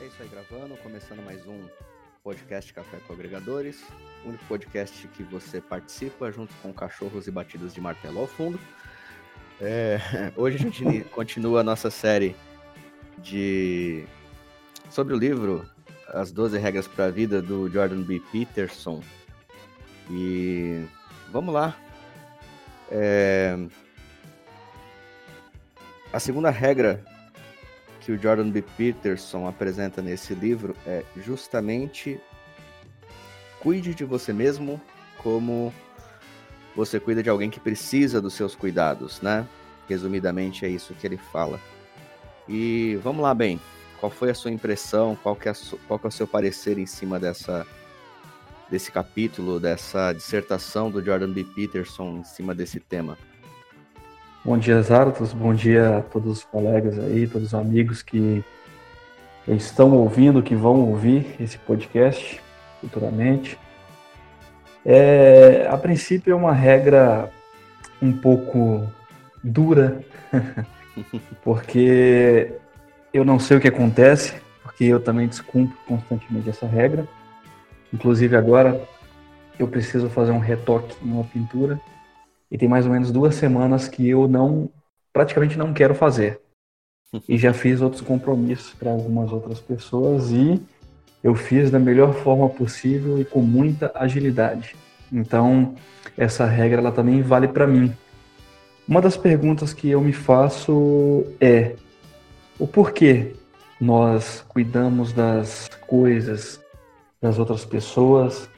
É isso aí, gravando, começando mais um podcast Café com Agregadores, o único podcast que você participa junto com cachorros e batidas de martelo ao fundo. É, hoje a gente continua a nossa série de sobre o livro As 12 Regras para a Vida do Jordan B. Peterson. E vamos lá. É, a segunda regra que o Jordan B. Peterson apresenta nesse livro é justamente cuide de você mesmo como você cuida de alguém que precisa dos seus cuidados, né? Resumidamente é isso que ele fala. E vamos lá, bem. Qual foi a sua impressão? Qual que é, qual que é o seu parecer em cima dessa desse capítulo, dessa dissertação do Jordan B. Peterson em cima desse tema? Bom dia, Zartos. Bom dia a todos os colegas aí, todos os amigos que estão ouvindo, que vão ouvir esse podcast futuramente. É, a princípio é uma regra um pouco dura, porque eu não sei o que acontece, porque eu também descumpro constantemente essa regra. Inclusive agora eu preciso fazer um retoque em uma pintura e tem mais ou menos duas semanas que eu não, praticamente não quero fazer. E já fiz outros compromissos para algumas outras pessoas e eu fiz da melhor forma possível e com muita agilidade. Então, essa regra ela também vale para mim. Uma das perguntas que eu me faço é: o porquê nós cuidamos das coisas das outras pessoas,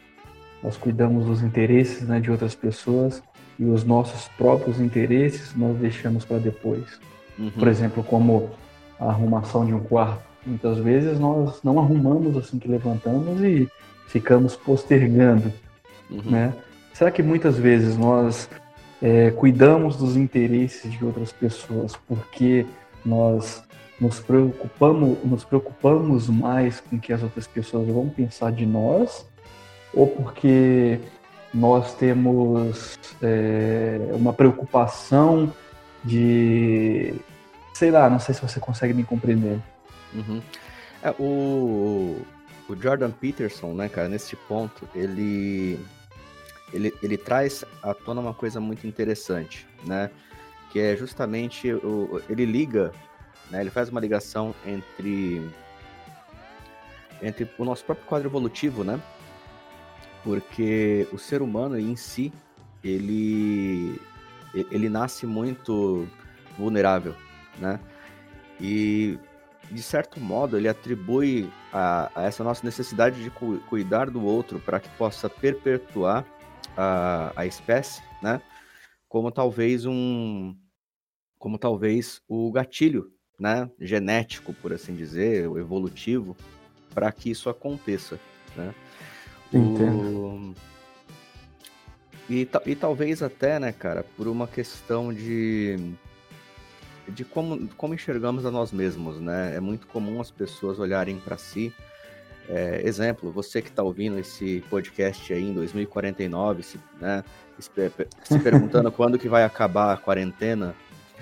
nós cuidamos dos interesses né, de outras pessoas e os nossos próprios interesses nós deixamos para depois. Uhum. Por exemplo, como a arrumação de um quarto. Muitas vezes nós não arrumamos assim que levantamos e ficamos postergando, uhum. né? Será que muitas vezes nós é, cuidamos dos interesses de outras pessoas porque nós nos preocupamos, nos preocupamos mais com o que as outras pessoas vão pensar de nós ou porque nós temos é, uma preocupação de. Sei lá, não sei se você consegue me compreender. Uhum. É, o, o Jordan Peterson, né, cara, nesse ponto, ele, ele, ele traz à tona uma coisa muito interessante, né? Que é justamente o, ele liga, né? Ele faz uma ligação entre entre o nosso próprio quadro evolutivo, né? Porque o ser humano em si, ele, ele nasce muito vulnerável, né? E, de certo modo, ele atribui a, a essa nossa necessidade de cu cuidar do outro para que possa perpetuar a, a espécie, né? Como talvez um... Como talvez o gatilho, né? Genético, por assim dizer, evolutivo, para que isso aconteça, né? Entendo. E, e talvez até, né, cara, por uma questão de de como, como enxergamos a nós mesmos, né? É muito comum as pessoas olharem para si. É, exemplo, você que está ouvindo esse podcast aí em 2049, se, né, se, se perguntando quando que vai acabar a quarentena,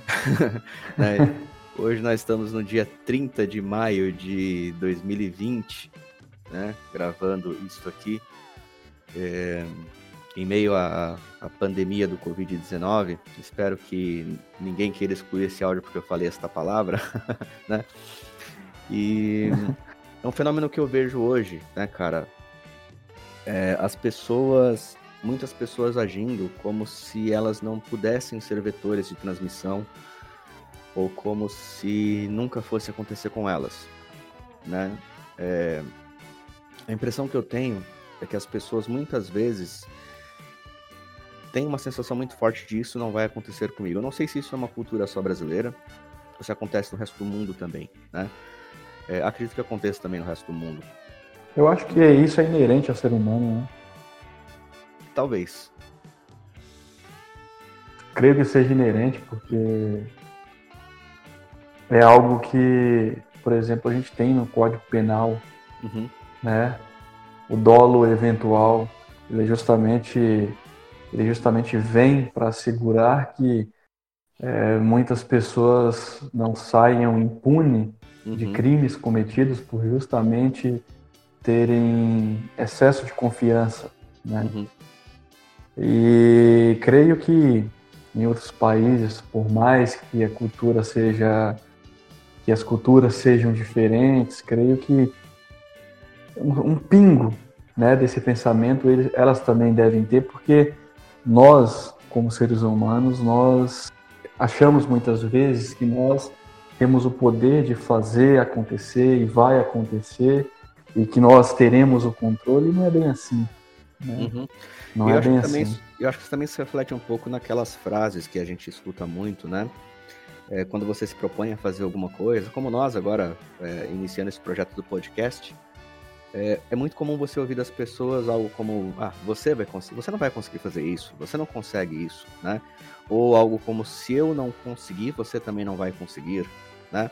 né? Hoje nós estamos no dia 30 de maio de 2020 né, gravando isso aqui, é, em meio à, à pandemia do Covid-19. Espero que ninguém queira excluir esse áudio porque eu falei esta palavra, né? E é um fenômeno que eu vejo hoje, né, cara? É, as pessoas, muitas pessoas agindo como se elas não pudessem ser vetores de transmissão ou como se nunca fosse acontecer com elas, né? É, a impressão que eu tenho é que as pessoas muitas vezes têm uma sensação muito forte de isso não vai acontecer comigo. Eu não sei se isso é uma cultura só brasileira ou se acontece no resto do mundo também, né? É, acredito que aconteça também no resto do mundo. Eu acho que isso é inerente ao ser humano, né? Talvez. Creio que seja inerente porque é algo que, por exemplo, a gente tem no Código Penal uhum né? O dolo eventual, ele justamente, ele justamente vem para assegurar que é, muitas pessoas não saiam impunes uhum. de crimes cometidos por justamente terem excesso de confiança, né? Uhum. E creio que em outros países, por mais que a cultura seja que as culturas sejam diferentes, creio que um, um pingo né, desse pensamento eles, elas também devem ter, porque nós, como seres humanos, nós achamos muitas vezes que nós temos o poder de fazer acontecer e vai acontecer e que nós teremos o controle, não é bem assim. Né? Uhum. Não eu é bem assim. Também, eu acho que também se reflete um pouco naquelas frases que a gente escuta muito, né? É, quando você se propõe a fazer alguma coisa, como nós agora, é, iniciando esse projeto do podcast, é, é, muito comum você ouvir das pessoas algo como, ah, você vai você não vai conseguir fazer isso, você não consegue isso, né? Ou algo como, se eu não conseguir, você também não vai conseguir, né?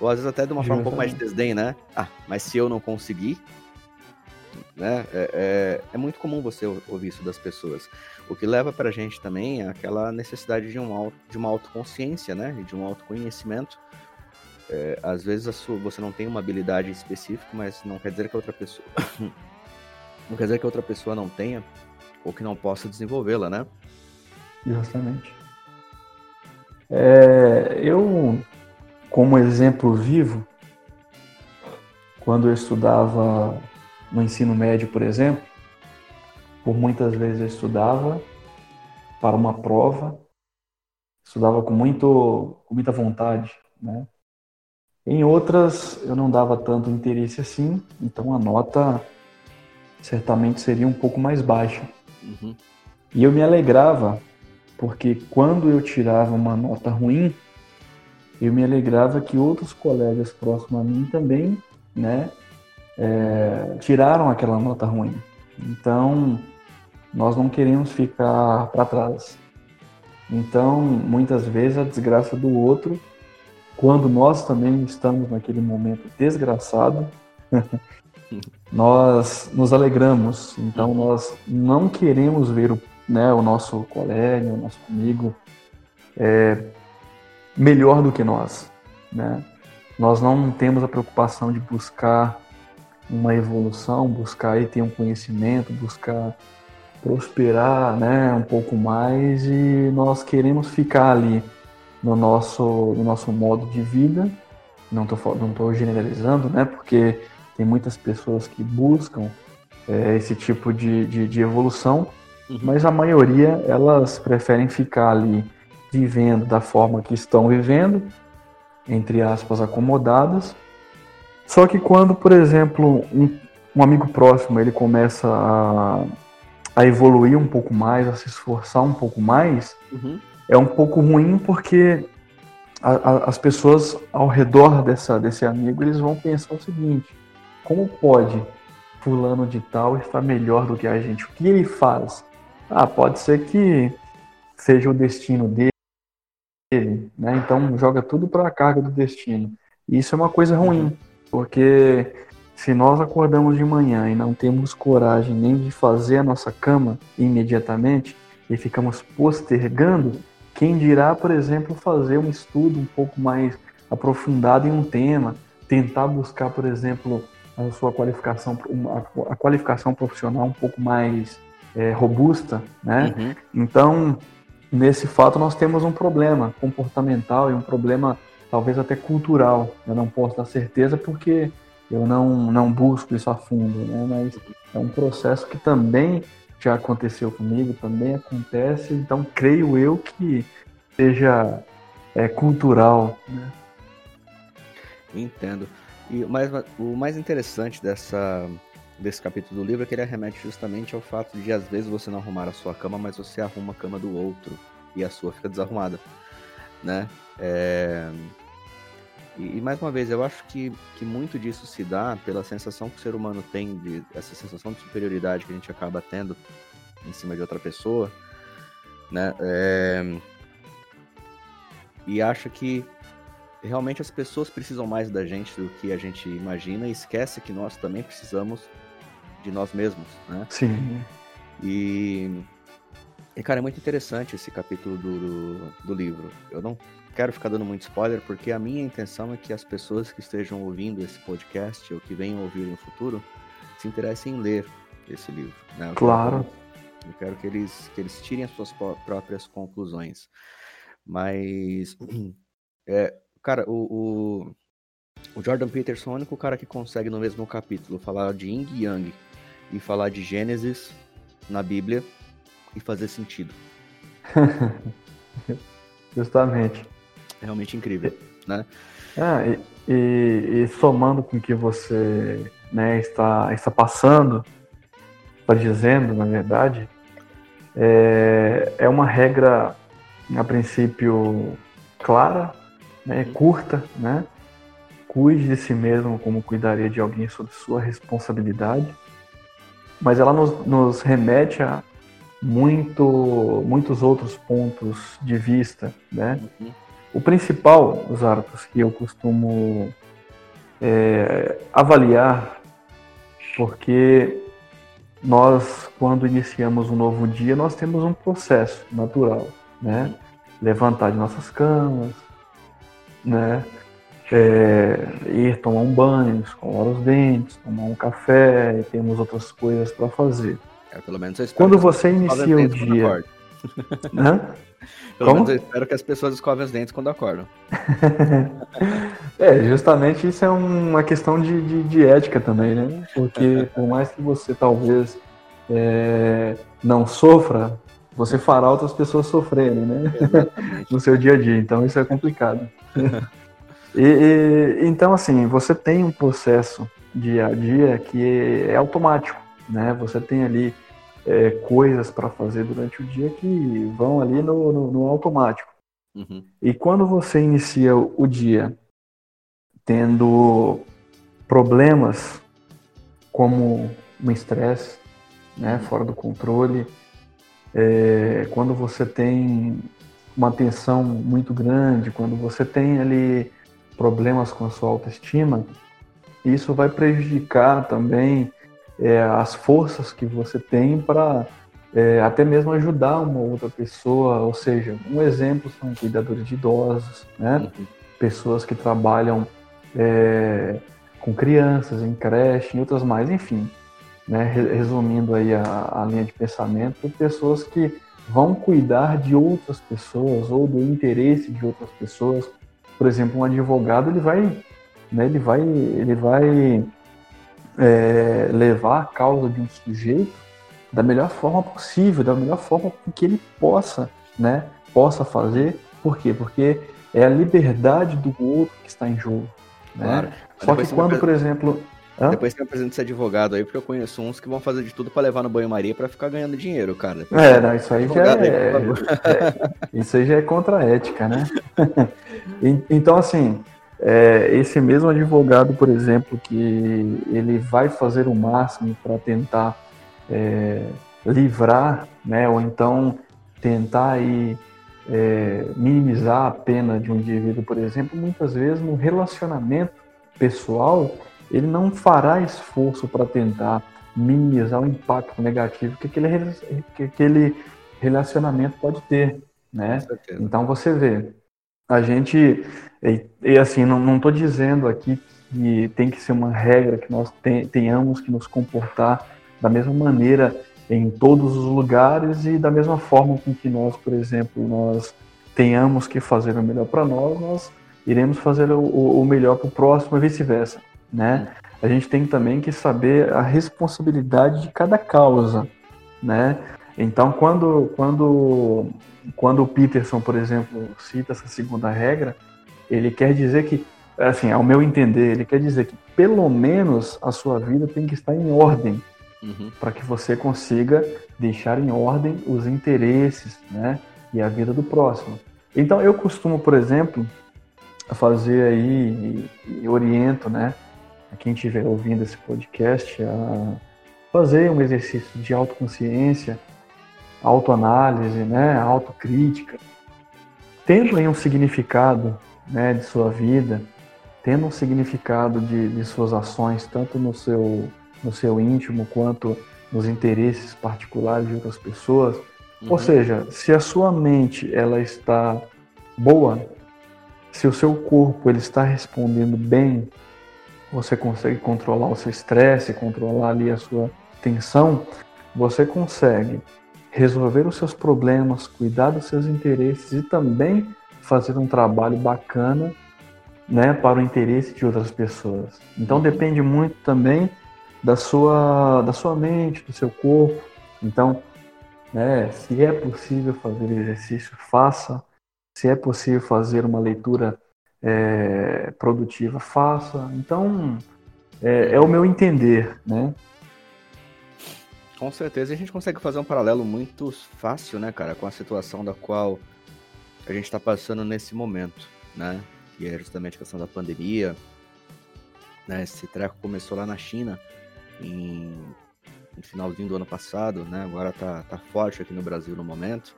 Ou às vezes até de uma forma um pouco mais de desdém, né? Ah, mas se eu não conseguir, né? É, é, é muito comum você ouvir isso das pessoas. O que leva para a gente também é aquela necessidade de, um, de uma autoconsciência, né? De um autoconhecimento é, às vezes sua, você não tem uma habilidade específica, mas não quer dizer que a outra pessoa. não quer dizer que a outra pessoa não tenha ou que não possa desenvolvê-la, né? Justamente. É, eu, como exemplo vivo, quando eu estudava no ensino médio, por exemplo, por muitas vezes eu estudava para uma prova, estudava com, muito, com muita vontade, né? Em outras eu não dava tanto interesse assim, então a nota certamente seria um pouco mais baixa. Uhum. E eu me alegrava, porque quando eu tirava uma nota ruim, eu me alegrava que outros colegas próximos a mim também, né, é, tiraram aquela nota ruim. Então, nós não queremos ficar para trás. Então, muitas vezes a desgraça do outro quando nós também estamos naquele momento desgraçado, nós nos alegramos. Então nós não queremos ver o, né, o nosso colega, o nosso amigo é, melhor do que nós. Né? Nós não temos a preocupação de buscar uma evolução, buscar aí ter um conhecimento, buscar prosperar né, um pouco mais e nós queremos ficar ali no nosso, no nosso modo de vida. Não estou não tô generalizando, né? Porque tem muitas pessoas que buscam é, esse tipo de, de, de evolução, uhum. mas a maioria elas preferem ficar ali vivendo da forma que estão vivendo, entre aspas, acomodadas. Só que quando, por exemplo, um, um amigo próximo ele começa a, a evoluir um pouco mais, a se esforçar um pouco mais, uhum é um pouco ruim porque a, a, as pessoas ao redor dessa, desse amigo eles vão pensar o seguinte: como pode fulano de tal estar melhor do que a gente? O que ele faz? Ah, pode ser que seja o destino dele, né? Então joga tudo para a carga do destino. E isso é uma coisa ruim, uhum. porque se nós acordamos de manhã e não temos coragem nem de fazer a nossa cama imediatamente e ficamos postergando, quem dirá, por exemplo, fazer um estudo um pouco mais aprofundado em um tema, tentar buscar, por exemplo, a sua qualificação, a qualificação profissional um pouco mais é, robusta, né? Uhum. Então, nesse fato, nós temos um problema comportamental e um problema talvez até cultural. Eu não posso dar certeza porque eu não, não busco isso a fundo, né? Mas é um processo que também já aconteceu comigo, também acontece, então creio eu que seja é, cultural. Né? Entendo. E o mais, o mais interessante dessa, desse capítulo do livro é que ele remete justamente ao fato de às vezes você não arrumar a sua cama, mas você arruma a cama do outro e a sua fica desarrumada, né? É... E, e, mais uma vez, eu acho que, que muito disso se dá pela sensação que o ser humano tem, de, essa sensação de superioridade que a gente acaba tendo em cima de outra pessoa, né? É, e acha que realmente as pessoas precisam mais da gente do que a gente imagina e esquece que nós também precisamos de nós mesmos, né? Sim. E, e cara, é muito interessante esse capítulo do, do, do livro. Eu não quero ficar dando muito spoiler, porque a minha intenção é que as pessoas que estejam ouvindo esse podcast ou que venham ouvir no futuro se interessem em ler esse livro. Né? Eu claro. Quero, eu quero que eles, que eles tirem as suas próprias conclusões. Mas, é, cara, o, o, o Jordan Peterson é o único cara que consegue no mesmo capítulo falar de Yin e Yang e falar de Gênesis na Bíblia e fazer sentido. Justamente. Realmente incrível, né? Ah, e, e, e, somando com o que você né, está, está passando, está dizendo, na verdade, é, é uma regra, a princípio, clara, né, curta, né? Cuide de si mesmo como cuidaria de alguém sob sua responsabilidade. Mas ela nos, nos remete a muito, muitos outros pontos de vista, né? Uhum. O principal, Zarcos, que eu costumo é, avaliar, porque nós, quando iniciamos um novo dia, nós temos um processo natural, né? Levantar de nossas camas, né? É, ir tomar um banho, escovar os dentes, tomar um café, e temos outras coisas para fazer. É, pelo menos eu Quando você inicia o dia. Hã? Pelo Como? menos eu espero que as pessoas escovem os dentes quando acordam. é, justamente isso é uma questão de, de, de, ética também, né? Porque por mais que você talvez é, não sofra, você fará outras pessoas sofrerem, né? no seu dia a dia. Então isso é complicado. e, e, então, assim, você tem um processo dia a dia que é automático, né? Você tem ali é, coisas para fazer durante o dia que vão ali no, no, no automático. Uhum. E quando você inicia o dia tendo problemas como um estresse, né, fora do controle, é, quando você tem uma tensão muito grande, quando você tem ali problemas com a sua autoestima, isso vai prejudicar também é, as forças que você tem para é, até mesmo ajudar uma outra pessoa, ou seja, um exemplo são cuidadores de idosos, né? Uhum. pessoas que trabalham é, com crianças em creche e outras mais, enfim, né? resumindo aí a, a linha de pensamento, pessoas que vão cuidar de outras pessoas ou do interesse de outras pessoas. Por exemplo, um advogado ele vai, né, ele vai, ele vai é, levar a causa de um sujeito da melhor forma possível, da melhor forma que ele possa, né, possa fazer. Por quê? Porque é a liberdade do outro que está em jogo. Né? Claro. Só que quando, por exemplo. Hã? Depois tem apresenta esse advogado aí, porque eu conheço uns que vão fazer de tudo para levar no banho-maria para ficar ganhando dinheiro, cara. Depois é, não, isso aí já é, é, Isso aí já é contra a ética, né? então, assim, é, esse mesmo advogado, por exemplo, que ele vai fazer o máximo para tentar é, livrar, né, ou então tentar aí, é, minimizar a pena de um indivíduo, por exemplo, muitas vezes no relacionamento pessoal, ele não fará esforço para tentar minimizar o impacto negativo que aquele, que aquele relacionamento pode ter, né? Então você vê, a gente, e, e assim, não estou dizendo aqui que tem que ser uma regra que nós tenhamos que nos comportar da mesma maneira em todos os lugares e da mesma forma com que nós, por exemplo, nós tenhamos que fazer o melhor para nós, nós iremos fazer o, o melhor para o próximo e vice-versa, né? A gente tem também que saber a responsabilidade de cada causa, né? Então, quando, quando, quando o Peterson, por exemplo, cita essa segunda regra, ele quer dizer que, assim, ao meu entender, ele quer dizer que pelo menos a sua vida tem que estar em ordem, uhum. para que você consiga deixar em ordem os interesses, né, e a vida do próximo. Então, eu costumo, por exemplo, fazer aí e, e oriento, né, a quem estiver ouvindo esse podcast a fazer um exercício de autoconsciência autoanálise, né, autocrítica, tendo aí um significado né, de sua vida, tendo um significado de, de suas ações, tanto no seu, no seu íntimo quanto nos interesses particulares de outras pessoas. Uhum. Ou seja, se a sua mente ela está boa, Se o seu corpo ele está respondendo bem, você consegue controlar o seu estresse, controlar ali a sua tensão, você consegue resolver os seus problemas, cuidar dos seus interesses e também fazer um trabalho bacana né, para o interesse de outras pessoas. Então uhum. depende muito também da sua, da sua mente, do seu corpo. Então, né, se é possível fazer exercício, faça. Se é possível fazer uma leitura é, produtiva, faça. Então, é, é, o meu entender, né? Com certeza a gente consegue fazer um paralelo muito fácil, né, cara, com a situação da qual a gente está passando nesse momento, né? Que é justamente a questão da pandemia. Né? Esse treco começou lá na China em, no finalzinho do ano passado, né? Agora tá, tá forte aqui no Brasil no momento.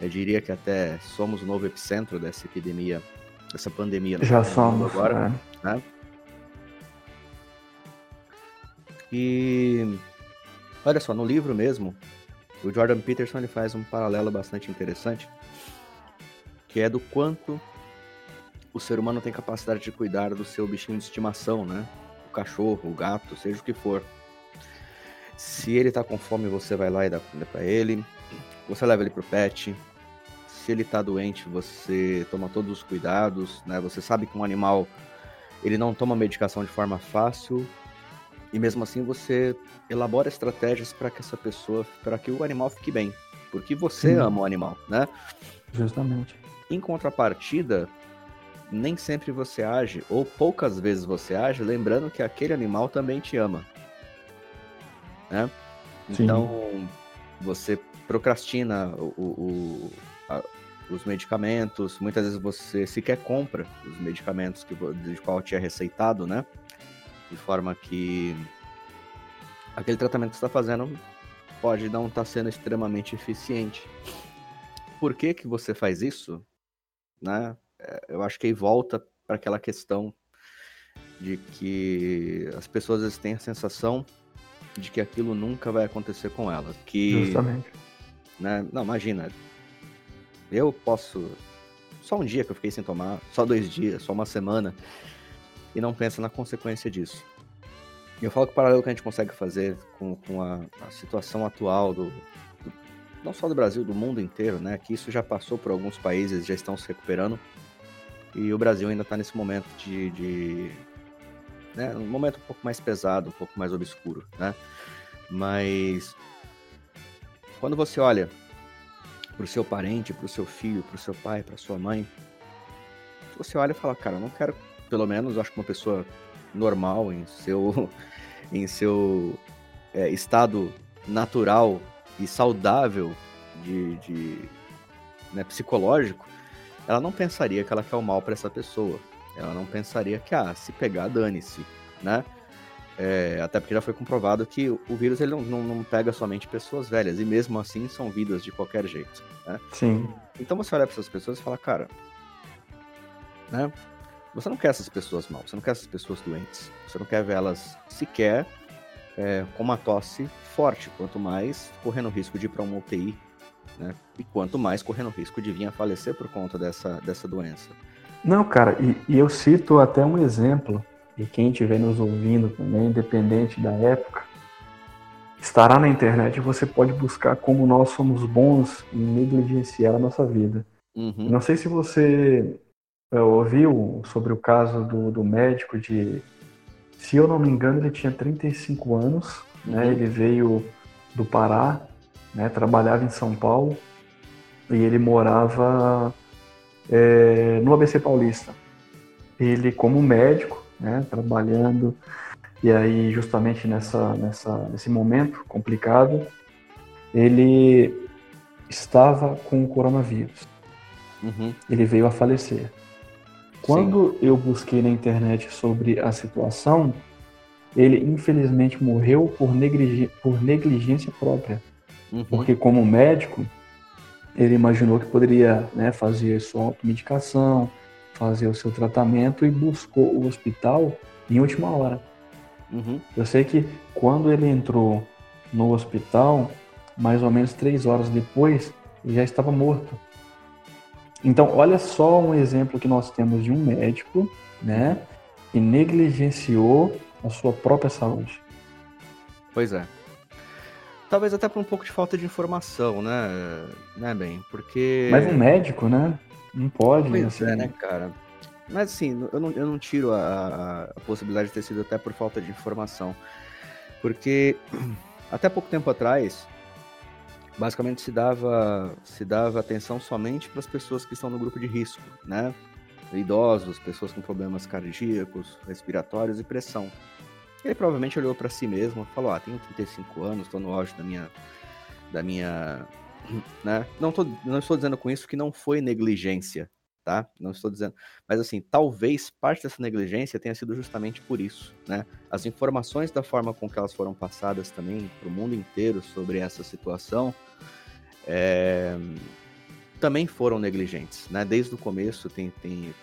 Eu diria que até somos o novo epicentro dessa epidemia, dessa pandemia. Já somos agora, é. né? E olha só, no livro mesmo, o Jordan Peterson ele faz um paralelo bastante interessante, que é do quanto o ser humano tem capacidade de cuidar do seu bichinho de estimação, né? O cachorro, o gato, seja o que for. Se ele tá com fome, você vai lá e dá comida para ele. Você leva ele pro pet. Se ele tá doente, você toma todos os cuidados, né? Você sabe que um animal ele não toma medicação de forma fácil e mesmo assim você elabora estratégias para que essa pessoa, para que o animal fique bem, porque você Sim. ama o animal, né? Justamente. Em contrapartida, nem sempre você age, ou poucas vezes você age, lembrando que aquele animal também te ama né? Sim. Então, você procrastina o, o a, os medicamentos, muitas vezes você sequer compra os medicamentos que, de qual te é receitado, né? De forma que aquele tratamento que você está fazendo pode não estar tá sendo extremamente eficiente. Por que que você faz isso? Né? É, eu acho que aí volta para aquela questão de que as pessoas vezes têm a sensação de que aquilo nunca vai acontecer com ela. Que, Justamente. Né, não, imagina. Eu posso. Só um dia que eu fiquei sem tomar, só dois dias, só uma semana, e não pensa na consequência disso. Eu falo que o paralelo que a gente consegue fazer com, com a, a situação atual do, do, não só do Brasil, do mundo inteiro, né? Que isso já passou por alguns países, já estão se recuperando. E o Brasil ainda está nesse momento de, de né? Um momento um pouco mais pesado, um pouco mais obscuro, né? Mas quando você olha para o seu parente, para o seu filho, para o seu pai, para sua mãe, você olha e fala, cara, eu não quero, pelo menos, acho que uma pessoa normal em seu, em seu é, estado natural e saudável de, de né, psicológico, ela não pensaria que ela quer o mal para essa pessoa. Ela não pensaria que, ah, se pegar, dane-se, né? É, até porque já foi comprovado que o vírus ele não, não, não, pega somente pessoas velhas, e mesmo assim são vidas de qualquer jeito. Né? Sim. Então você olha para essas pessoas e fala, cara, né? Você não quer essas pessoas mal, você não quer essas pessoas doentes, você não quer vê-las sequer é, com uma tosse forte, quanto mais correndo risco de ir para uma UTI, né? E quanto mais correndo risco de vir a falecer por conta dessa, dessa doença. Não, cara, e, e, eu cito até um exemplo, e quem estiver nos ouvindo também, independente da época, estará na internet e você pode buscar como nós somos bons em negligenciar a nossa vida. Uhum. Não sei se você ouviu sobre o caso do, do médico de. Se eu não me engano, ele tinha 35 anos, né? uhum. né? Ele veio do Pará, né? Trabalhava em São Paulo e ele morava é, no ABC Paulista. Ele, como médico, né, trabalhando, e aí justamente nessa, nessa, nesse momento complicado, ele estava com o coronavírus. Uhum. Ele veio a falecer. Quando Sim. eu busquei na internet sobre a situação, ele infelizmente morreu por, negligência, por negligência própria. Uhum. Porque como médico, ele imaginou que poderia né, fazer sua automedicação, fazer o seu tratamento e buscou o hospital em última hora. Uhum. Eu sei que quando ele entrou no hospital, mais ou menos três horas depois, ele já estava morto. Então, olha só um exemplo que nós temos de um médico, né, que negligenciou a sua própria saúde. Pois é. Talvez até por um pouco de falta de informação, né, né, bem, porque... Mas um médico, né, não pode, pois assim... é, né, cara. Mas assim, eu não, eu não tiro a, a, possibilidade de ter sido até por falta de informação. Porque até pouco tempo atrás, basicamente se dava, se dava atenção somente para as pessoas que estão no grupo de risco, né? Idosos, pessoas com problemas cardíacos, respiratórios e pressão. Ele provavelmente olhou para si mesmo e falou: Ah, tenho 35 anos, estou no auge da minha. Da minha né? Não, tô, não estou dizendo com isso que não foi negligência, tá? Não estou dizendo. Mas assim, talvez parte dessa negligência tenha sido justamente por isso, né? As informações da forma com que elas foram passadas também para o mundo inteiro sobre essa situação é, também foram negligentes, né? Desde o começo tem, tem,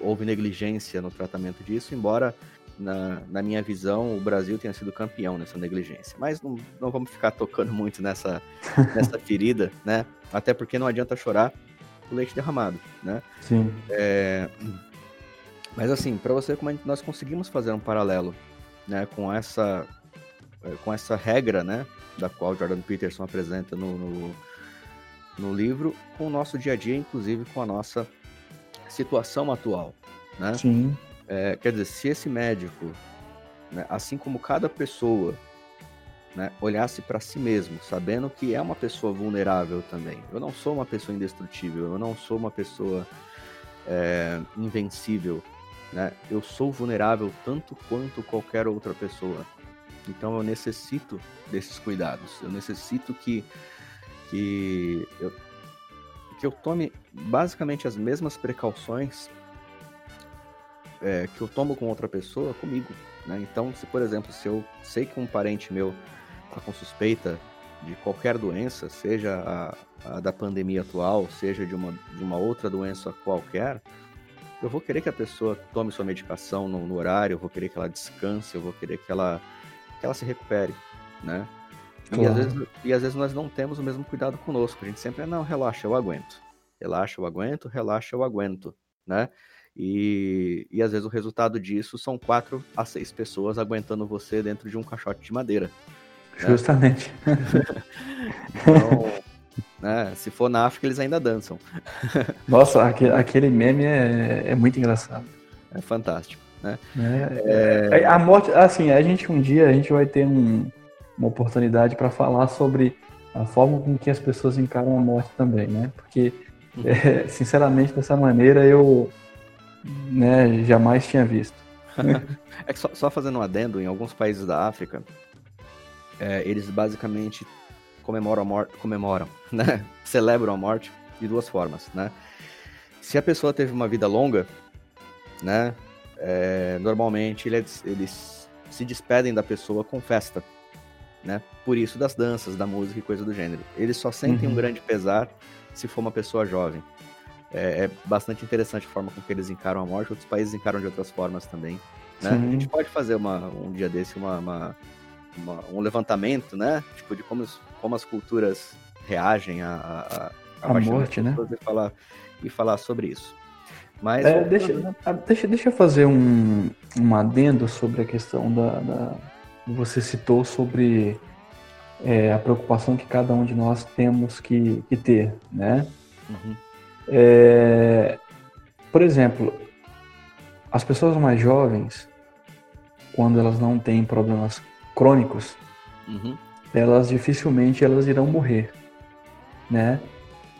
houve negligência no tratamento disso, embora na, na, minha visão, o Brasil tenha sido campeão nessa negligência. Mas não, não vamos ficar tocando muito nessa, nessa ferida, né? Até porque não adianta chorar o leite derramado, né? Sim. É... Mas assim, para você como nós conseguimos fazer um paralelo, né, com essa é, com essa regra, né, da qual Jordan Peterson apresenta no, no, no livro, com o nosso dia a dia, inclusive com a nossa situação atual, né? Sim. É, quer dizer, se esse médico, né, assim como cada pessoa né, olhasse para si mesmo, sabendo que é uma pessoa vulnerável também. Eu não sou uma pessoa indestrutível, eu não sou uma pessoa é, invencível, né? Eu sou vulnerável tanto quanto qualquer outra pessoa. Então eu necessito desses cuidados. Eu necessito que que eu, que eu tome basicamente as mesmas precauções é, que eu tomo com outra pessoa comigo. Né? Então, se por exemplo, se eu sei que um parente meu está com suspeita de qualquer doença, seja a, a, da pandemia atual, seja de uma, de uma outra doença qualquer, eu vou querer que a pessoa tome sua medicação no, no horário, eu vou querer que ela descanse, eu vou querer que ela, que ela se recupere, né? Claro. E, às vezes, e às vezes nós não temos o mesmo cuidado conosco, a gente sempre é, não, relaxa, eu aguento. Relaxa, eu aguento, relaxa, eu aguento, né? E, e às vezes o resultado disso são quatro a seis pessoas aguentando você dentro de um caixote de madeira. Né? Justamente. então, né, se for na África, eles ainda dançam. Nossa, aquele meme é, é muito engraçado. É fantástico. Né? É, é... A morte, assim, a gente um dia a gente vai ter um, uma oportunidade para falar sobre a forma com que as pessoas encaram a morte também, né? Porque, uhum. é, sinceramente, dessa maneira eu né, jamais tinha visto. é que só, só, fazendo um adendo, em alguns países da África, é, eles basicamente comemoram a morte, comemoram, né? Celebram a morte de duas formas, né? Se a pessoa teve uma vida longa, né? É, normalmente eles, eles se despedem da pessoa com festa, né? Por isso das danças, da música e coisa do gênero. Eles só sentem uhum. um grande pesar se for uma pessoa jovem. É, é, bastante interessante a forma com que eles encaram a morte. Outros países encaram de outras formas também. Né? A gente pode fazer uma, um dia desse uma, uma uma, um levantamento, né? Tipo, de como, como as culturas reagem à, à, à morte, né? E falar, e falar sobre isso. Mas. É, deixa, ah, deixa, deixa eu fazer um, um adendo sobre a questão da. da você citou sobre é, a preocupação que cada um de nós temos que, que ter, né? Uhum. É, por exemplo, as pessoas mais jovens, quando elas não têm problemas crônicos, uhum. elas dificilmente elas irão morrer, né?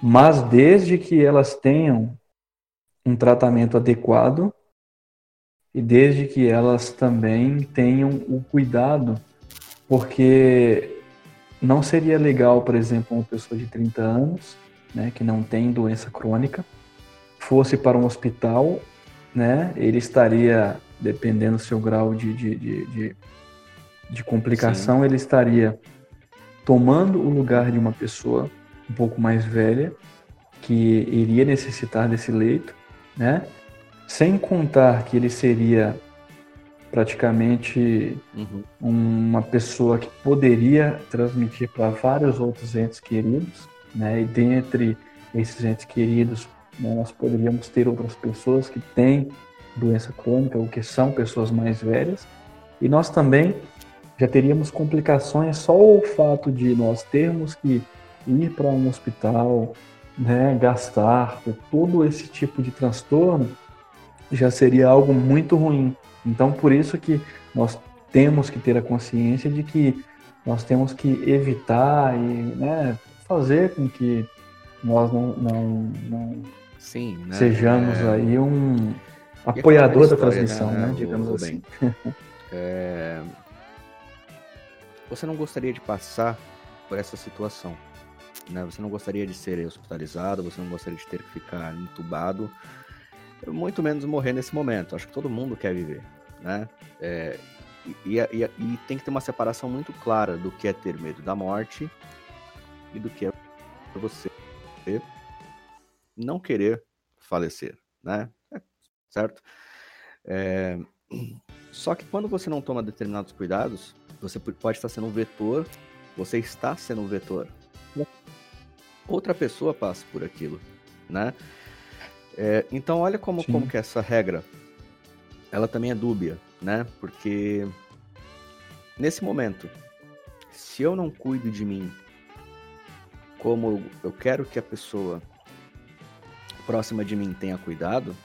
Mas desde que elas tenham um tratamento adequado e desde que elas também tenham o cuidado, porque não seria legal, por exemplo, uma pessoa de 30 anos, né, que não tem doença crônica, fosse para um hospital, né, ele estaria, dependendo do seu grau de, de, de, de de complicação, Sim. ele estaria tomando o lugar de uma pessoa um pouco mais velha que iria necessitar desse leito, né? Sem contar que ele seria praticamente uhum. uma pessoa que poderia transmitir para vários outros entes queridos, né? E dentre esses entes queridos né, nós poderíamos ter outras pessoas que têm doença crônica ou que são pessoas mais velhas, e nós também já teríamos complicações só o fato de nós termos que ir para um hospital, né, gastar todo esse tipo de transtorno, já seria algo muito ruim. Então, por isso que nós temos que ter a consciência de que nós temos que evitar e né, fazer com que nós não, não, não Sim, né? sejamos é... aí um apoiador da transmissão, né? né? digamos assim. É... Você não gostaria de passar por essa situação, né? Você não gostaria de ser hospitalizado, você não gostaria de ter que ficar entubado, muito menos morrer nesse momento. Acho que todo mundo quer viver, né? É... E, e, e, tem que ter uma separação muito clara do que é ter medo da morte e do que é você não querer falecer, né? É, certo? É... Só que quando você não toma determinados cuidados, você pode estar sendo um vetor, você está sendo um vetor. Outra pessoa passa por aquilo, né? É, então olha como, como que essa regra, ela também é dúbia, né? Porque nesse momento, se eu não cuido de mim como eu quero que a pessoa próxima de mim tenha cuidado,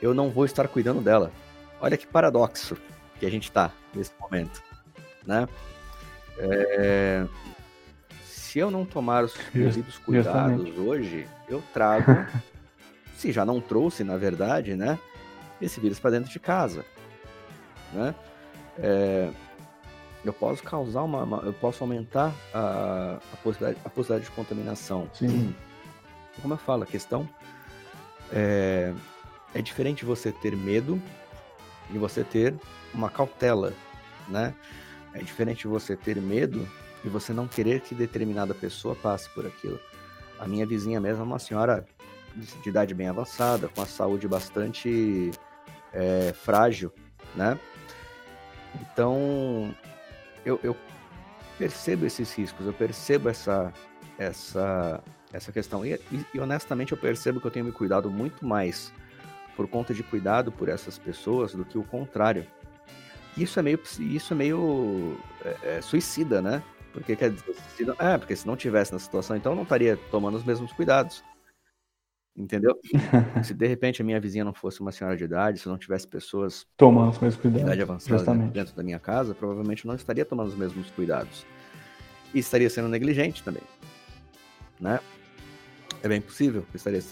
eu não vou estar cuidando dela. Olha que paradoxo que a gente está nesse momento, né? É... Se eu não tomar os devidos cuidados Justamente. hoje, eu trago, se já não trouxe, na verdade, né? Esse vírus para dentro de casa, né? É... Eu posso causar uma, uma, eu posso aumentar a, a, possibilidade, a possibilidade de contaminação. Sim. Como eu falo, a questão é, é diferente você ter medo e você ter uma cautela, né? É diferente você ter medo e você não querer que determinada pessoa passe por aquilo. A minha vizinha mesmo é uma senhora de idade bem avançada, com a saúde bastante é, frágil, né? Então, eu, eu, percebo esses riscos, eu percebo essa, essa, essa questão. E, e, honestamente, eu percebo que eu tenho me cuidado muito mais por conta de cuidado por essas pessoas do que o contrário. Isso é meio, isso é meio é, é, suicida, né? Porque quer dizer, se não, é, porque se não tivesse na situação, então eu não estaria tomando os mesmos cuidados. Entendeu? se de repente a minha vizinha não fosse uma senhora de idade, se não tivesse pessoas tomando os mesmos cuidados, de idade avançada justamente. dentro da minha casa, provavelmente eu não estaria tomando os mesmos cuidados. E estaria sendo negligente também. Né? É bem possível que estaria,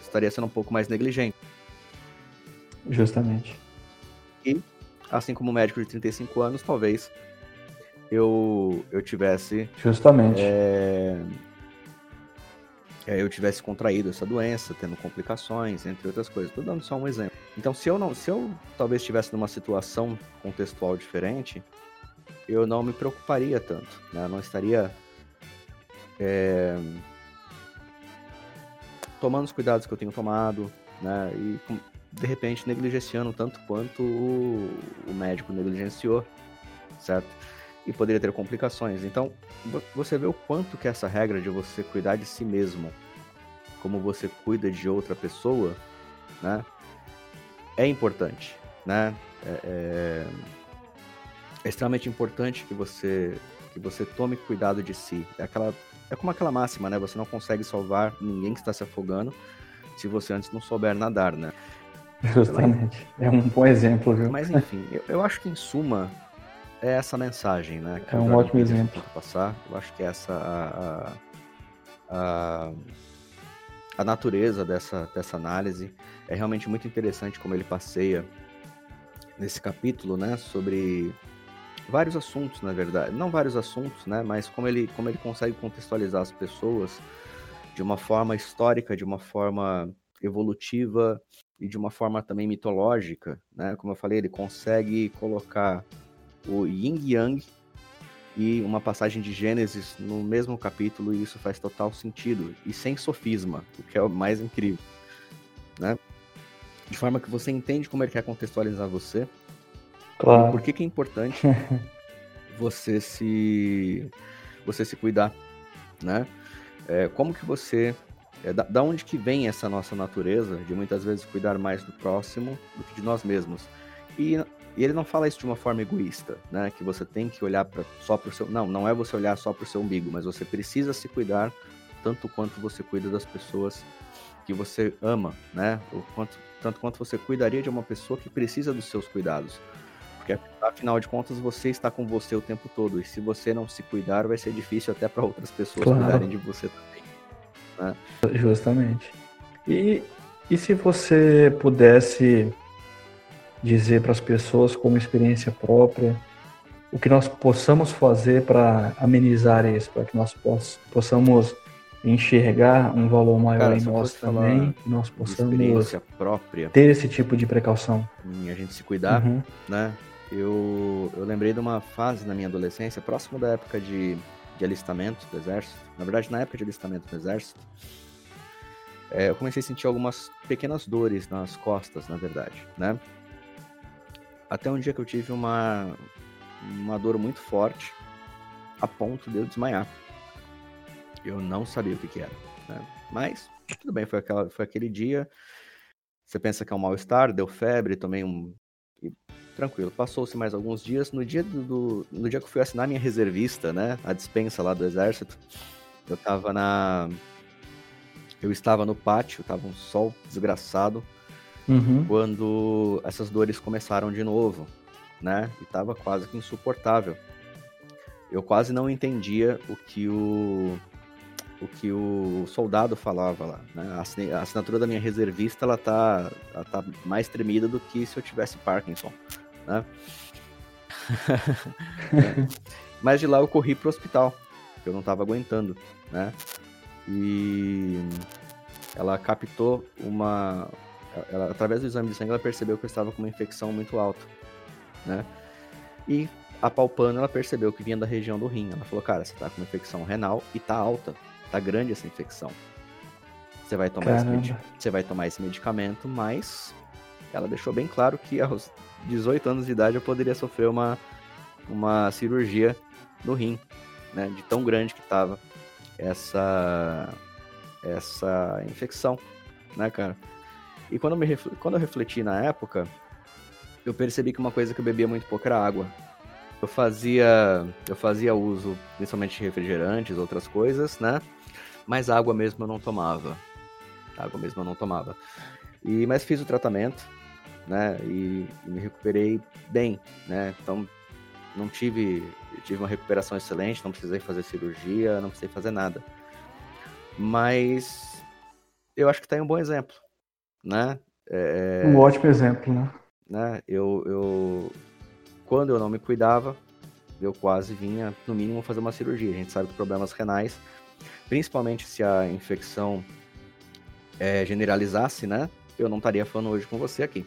estaria sendo um pouco mais negligente. Justamente. E, assim como médico de 35 anos, talvez eu, eu tivesse. Justamente. É, eu tivesse contraído essa doença, tendo complicações, entre outras coisas. Estou dando só um exemplo. Então, se eu não, se eu talvez estivesse numa situação contextual diferente, eu não me preocuparia tanto, né? Eu não estaria é, tomando os cuidados que eu tenho tomado, né? E de repente negligenciando tanto quanto o, o médico negligenciou, certo? E poderia ter complicações. Então, você vê o quanto que essa regra de você cuidar de si mesmo, como você cuida de outra pessoa, né? É importante, né? É, é, é extremamente importante que você que você tome cuidado de si. É aquela é como aquela máxima, né? Você não consegue salvar ninguém que está se afogando se você antes não souber nadar, né? Justamente. É um bom exemplo, viu? Mas enfim, eu, eu acho que em suma é essa mensagem, né? é um ótimo exemplo. Passar. Eu acho que essa a, a, a, natureza dessa, dessa análise é realmente muito interessante como ele passeia nesse capítulo, né? Sobre vários assuntos, na verdade. Não vários assuntos, né? Mas como ele, como ele consegue contextualizar as pessoas de uma forma histórica, de uma forma evolutiva e de uma forma também mitológica, né? Como eu falei, ele consegue colocar o Yin Yang e uma passagem de Gênesis no mesmo capítulo e isso faz total sentido e sem sofisma, o que é o mais incrível, né? De forma que você entende como ele quer contextualizar você, claro. por que, que é importante você se você se cuidar, né? É, como que você É da, da onde que vem essa nossa natureza de muitas vezes cuidar mais do próximo do que de nós mesmos? E, e ele não fala isso de uma forma egoísta, né? Que você tem que olhar pra, só para o seu. Não, não é você olhar só para o seu umbigo, mas você precisa se cuidar tanto quanto você cuida das pessoas que você ama, né? O quanto, tanto quanto você cuidaria de uma pessoa que precisa dos seus cuidados. Porque afinal de contas você está com você o tempo todo. E se você não se cuidar, vai ser difícil até para outras pessoas claro. cuidarem de você também. Né? Justamente. E, e se você pudesse dizer para as pessoas como experiência própria o que nós possamos fazer para amenizar isso, para que nós possamos enxergar um valor maior Cara, em nós também, que nós possamos própria, ter esse tipo de precaução. Em a gente se cuidar, uhum. né? Eu, eu lembrei de uma fase na minha adolescência, próximo da época de, de alistamento do exército. Na verdade, na época de alistamento do exército, é, eu comecei a sentir algumas pequenas dores nas costas, na verdade, né? Até um dia que eu tive uma, uma dor muito forte, a ponto de eu desmaiar. Eu não sabia o que, que era, né? Mas, tudo bem, foi, aquela, foi aquele dia. Você pensa que é um mal-estar, deu febre, tomei um. Tranquilo. Passou-se mais alguns dias. No dia do, do, no dia que eu fui assinar minha reservista, né? A dispensa lá do exército, eu tava na. Eu estava no pátio, tava um sol desgraçado. Uhum. Quando essas dores começaram de novo, né? E tava quase que insuportável. Eu quase não entendia o que o o que o soldado falava lá, né? A assinatura da minha reservista, ela tá, ela tá mais tremida do que se eu tivesse Parkinson, né? Mas de lá eu corri pro hospital, porque eu não tava aguentando, né? E ela captou uma... Ela, através do exame de sangue, ela percebeu que eu estava com uma infecção muito alta, né? E apalpando, ela percebeu que vinha da região do rim. Ela falou, cara, você tá com uma infecção renal e tá alta tá grande essa infecção. Você vai tomar, esse, você vai tomar esse medicamento, mas ela deixou bem claro que aos 18 anos de idade eu poderia sofrer uma, uma cirurgia no rim, né? De tão grande que tava essa, essa infecção, né, cara? E quando eu, me, quando eu refleti na época, eu percebi que uma coisa que eu bebia muito pouco era água. Eu fazia, eu fazia uso principalmente de refrigerantes, outras coisas, né? mas água mesmo eu não tomava. Água mesmo eu não tomava. E, mas fiz o tratamento, né? E, e me recuperei bem, né? Então não tive, tive uma recuperação excelente, não precisei fazer cirurgia, não precisei fazer nada. Mas eu acho que tá aí um bom exemplo, né? É, um ótimo exemplo, né? né? Eu, eu, quando eu não me cuidava, eu quase vinha, no mínimo, fazer uma cirurgia. A gente sabe que problemas renais principalmente se a infecção é, generalizasse, né? Eu não estaria falando hoje com você aqui.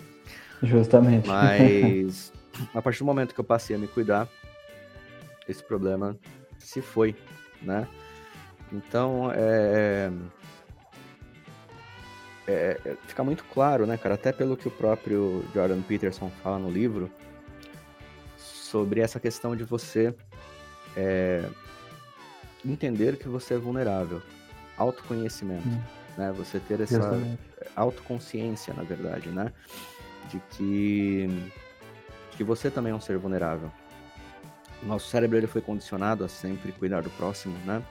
Justamente. Mas a partir do momento que eu passei a me cuidar, esse problema se foi, né? Então, é, é, é, fica muito claro, né, cara? Até pelo que o próprio Jordan Peterson fala no livro, sobre essa questão de você é, entender que você é vulnerável. Autoconhecimento, hum. né? Você ter essa Exatamente. autoconsciência, na verdade, né? De que, que você também é um ser vulnerável. Nosso cérebro ele foi condicionado a sempre cuidar do próximo, né?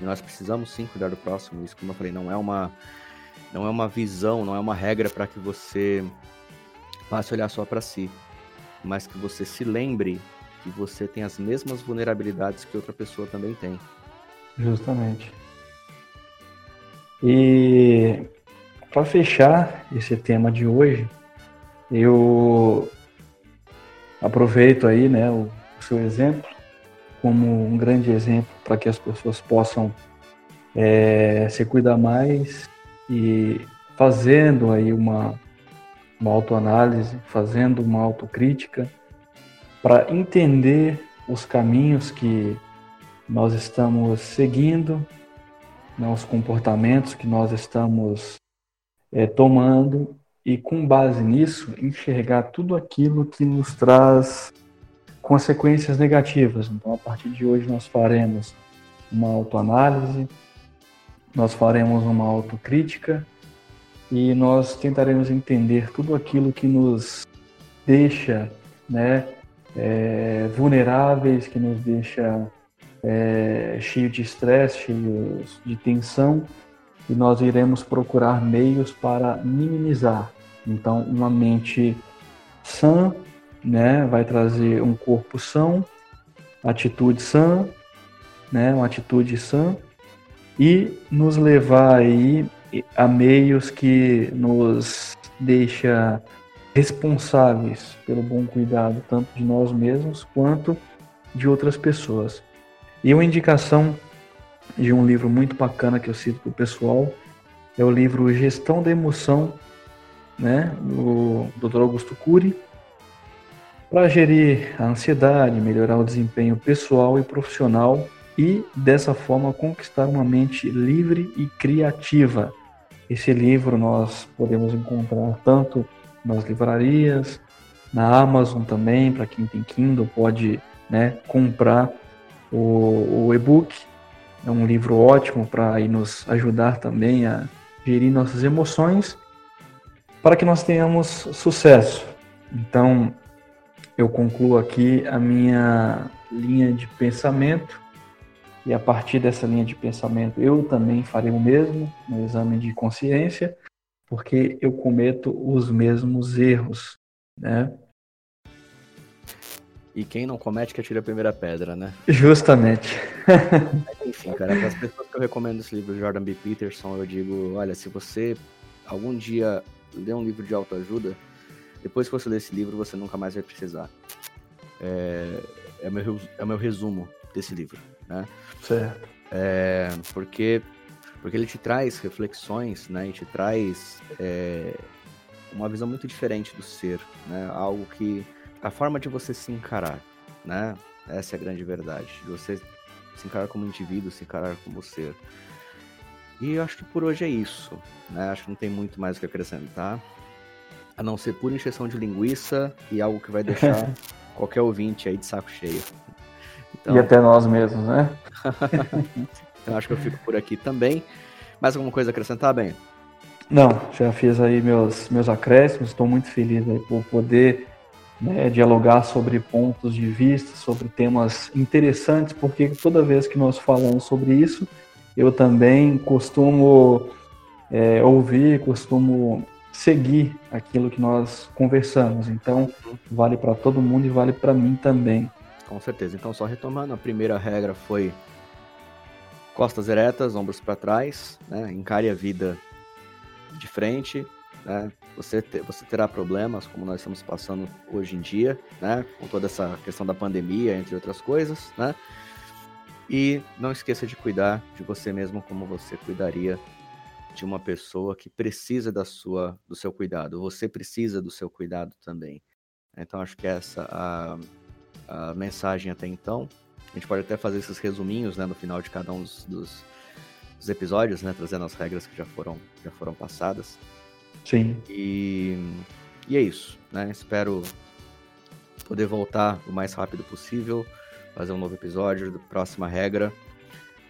E nós precisamos sim cuidar do próximo. Isso, como eu falei, não é uma não é uma visão, não é uma regra para que você passe a olhar só para si, mas que você se lembre que você tem as mesmas vulnerabilidades que outra pessoa também tem. Justamente. E para fechar esse tema de hoje, eu aproveito aí, né, o, seu exemplo como um grande exemplo para que as pessoas possam é, se cuidar mais e fazendo aí uma, uma autoanálise, fazendo uma autocrítica para entender os caminhos que nós estamos seguindo, né, os comportamentos que nós estamos é, tomando e, com base nisso, enxergar tudo aquilo que nos traz consequências negativas. Então, a partir de hoje, nós faremos uma autoanálise, nós faremos uma autocrítica e nós tentaremos entender tudo aquilo que nos deixa né, é, vulneráveis, que nos deixa é, cheio de estresse, cheios de tensão, e nós iremos procurar meios para minimizar. Então, uma mente sã né, vai trazer um corpo são, atitude sã, né, uma atitude sã, e nos levar aí a meios que nos deixa responsáveis pelo bom cuidado tanto de nós mesmos quanto de outras pessoas. E uma indicação de um livro muito bacana que eu cito para o pessoal é o livro Gestão da Emoção, né, do Dr. Augusto Cury, para gerir a ansiedade, melhorar o desempenho pessoal e profissional e dessa forma conquistar uma mente livre e criativa. Esse livro nós podemos encontrar tanto nas livrarias, na Amazon também, para quem tem Kindle pode né, comprar o, o e-book. É um livro ótimo para nos ajudar também a gerir nossas emoções para que nós tenhamos sucesso. Então, eu concluo aqui a minha linha de pensamento e a partir dessa linha de pensamento eu também farei o mesmo no exame de consciência, porque eu cometo os mesmos erros, né? E quem não comete que atira a primeira pedra, né? Justamente. Enfim, cara, para as pessoas que eu recomendo esse livro de Jordan B. Peterson, eu digo, olha, se você algum dia ler um livro de autoajuda, depois que você ler esse livro, você nunca mais vai precisar. É, é, meu, é meu resumo desse livro, né? Certo. É, porque, porque ele te traz reflexões, né? E te traz é, uma visão muito diferente do ser, né? Algo que... A forma de você se encarar, né? Essa é a grande verdade. De você se encarar como indivíduo, se encarar como ser. E eu acho que por hoje é isso. Né? Acho que não tem muito mais o que acrescentar. A não ser pura encheção de linguiça e algo que vai deixar qualquer ouvinte aí de saco cheio. Então... E até nós mesmos, né? então acho que eu fico por aqui também. Mais alguma coisa a acrescentar, bem? Não, já fiz aí meus, meus acréscimos, estou muito feliz aí por poder né, dialogar sobre pontos de vista, sobre temas interessantes, porque toda vez que nós falamos sobre isso, eu também costumo é, ouvir, costumo seguir aquilo que nós conversamos. Então, vale para todo mundo e vale para mim também. Com certeza. Então, só retomando, a primeira regra foi costas eretas, ombros para trás, né? encare a vida de frente, né? Você, ter, você terá problemas, como nós estamos passando hoje em dia, né? Com toda essa questão da pandemia, entre outras coisas, né? E não esqueça de cuidar de você mesmo como você cuidaria de uma pessoa que precisa da sua, do seu cuidado. Você precisa do seu cuidado também. Então acho que essa a, a mensagem até então. A gente pode até fazer esses resuminhos né, no final de cada um dos, dos, dos episódios, né, trazendo as regras que já foram, já foram passadas. Sim. E, e é isso. Né? Espero poder voltar o mais rápido possível fazer um novo episódio, próxima regra.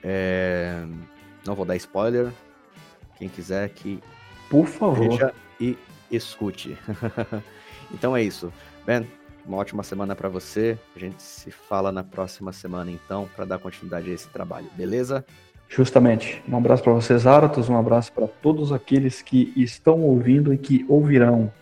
É... Não vou dar spoiler. Quem quiser que por favor veja e escute. então é isso. Ben, uma ótima semana para você. A gente se fala na próxima semana então para dar continuidade a esse trabalho, beleza? Justamente. Um abraço para vocês, Aratos, um abraço para todos aqueles que estão ouvindo e que ouvirão.